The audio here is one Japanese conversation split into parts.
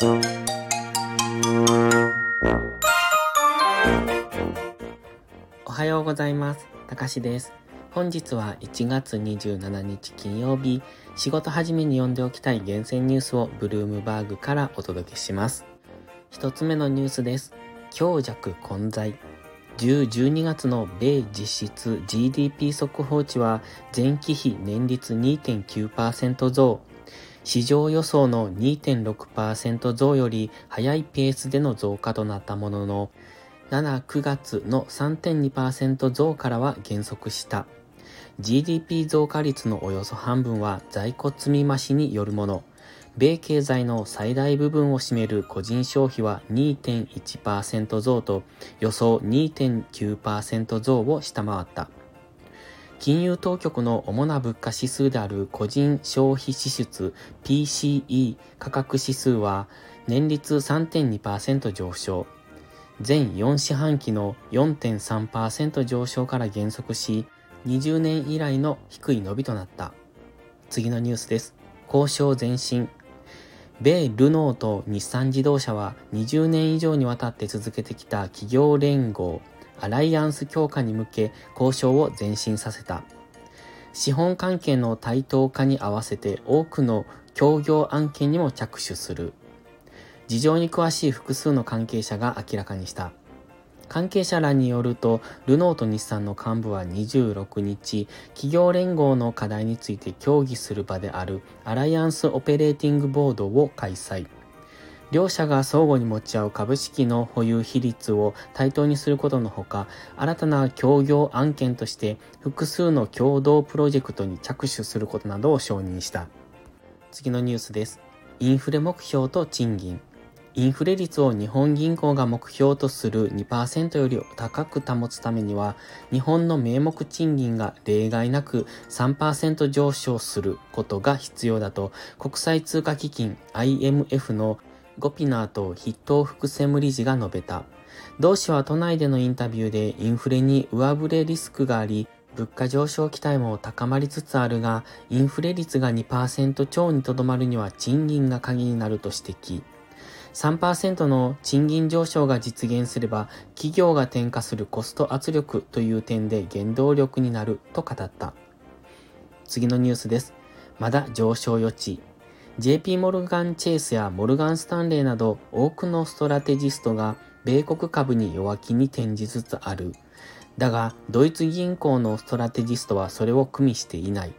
おはようございます。たかしです。本日は1月27日金曜日、仕事始めに読んでおきたい厳選ニュースをブルームバーグからお届けします。一つ目のニュースです。強弱混在。10、12月の米実質 GDP 速報値は前期比年率2.9%増。市場予想の2.6%増より早いペースでの増加となったものの、7、9月の3.2%増からは減速した。GDP 増加率のおよそ半分は在庫積み増しによるもの。米経済の最大部分を占める個人消費は2.1%増と予想2.9%増を下回った。金融当局の主な物価指数である個人消費支出 PCE 価格指数は年率3.2%上昇。全4四半期の4.3%上昇から減速し、20年以来の低い伸びとなった。次のニュースです。交渉前進。米ルノーと日産自動車は20年以上にわたって続けてきた企業連合、アライアンス強化に向け交渉を前進させた。資本関係の対等化に合わせて多くの協業案件にも着手する。事情に詳しい複数の関係者が明らかにした。関係者らによると、ルノーと日産の幹部は26日、企業連合の課題について協議する場であるアライアンスオペレーティングボードを開催。両社が相互に持ち合う株式の保有比率を対等にすることのほか、新たな協業案件として複数の共同プロジェクトに着手することなどを承認した。次のニュースです。インフレ目標と賃金。インフレ率を日本銀行が目標とする2%より高く保つためには、日本の名目賃金が例外なく3%上昇することが必要だと、国際通貨基金 IMF のゴピナーと筆頭副専務理事が述べた。同氏は都内でのインタビューでインフレに上振れリスクがあり、物価上昇期待も高まりつつあるが、インフレ率が2%超にとどまるには賃金が鍵になると指摘。3%の賃金上昇が実現すれば、企業が転嫁するコスト圧力という点で原動力になると語った。次のニュースです。まだ上昇余地。JP モルガン・チェイスやモルガン・スタンレーなど多くのストラテジストが米国株に弱気に転じつつある。だが、ドイツ銀行のストラテジストはそれを組みしていない。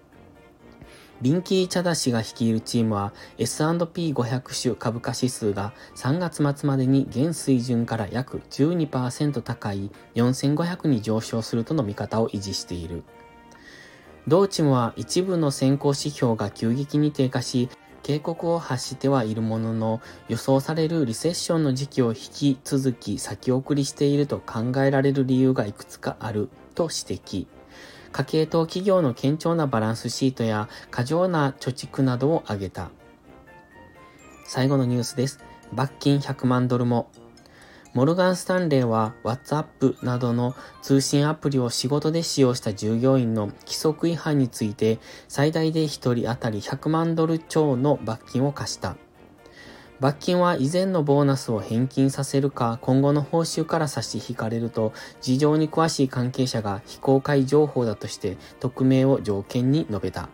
ビンキー・チャダ氏が率いるチームは S&P500 種株価指数が3月末までに現水準から約12%高い4500に上昇するとの見方を維持している。同チームは一部の先行指標が急激に低下し、警告を発してはいるものの、予想されるリセッションの時期を引き続き先送りしていると考えられる理由がいくつかあると指摘。家計と企業の堅調なバランスシートや過剰な貯蓄などを挙げた。最後のニュースです。罰金100万ドルも。モルガン・スタンレーは WhatsApp などの通信アプリを仕事で使用した従業員の規則違反について最大で1人当たり100万ドル超の罰金を課した。罰金は以前のボーナスを返金させるか今後の報酬から差し引かれると事情に詳しい関係者が非公開情報だとして匿名を条件に述べた。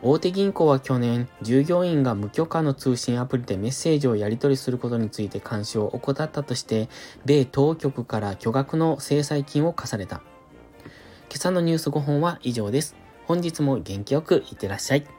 大手銀行は去年、従業員が無許可の通信アプリでメッセージをやり取りすることについて監視を怠ったとして、米当局から巨額の制裁金を課された。今朝のニュース5本は以上です。本日も元気よくいってらっしゃい。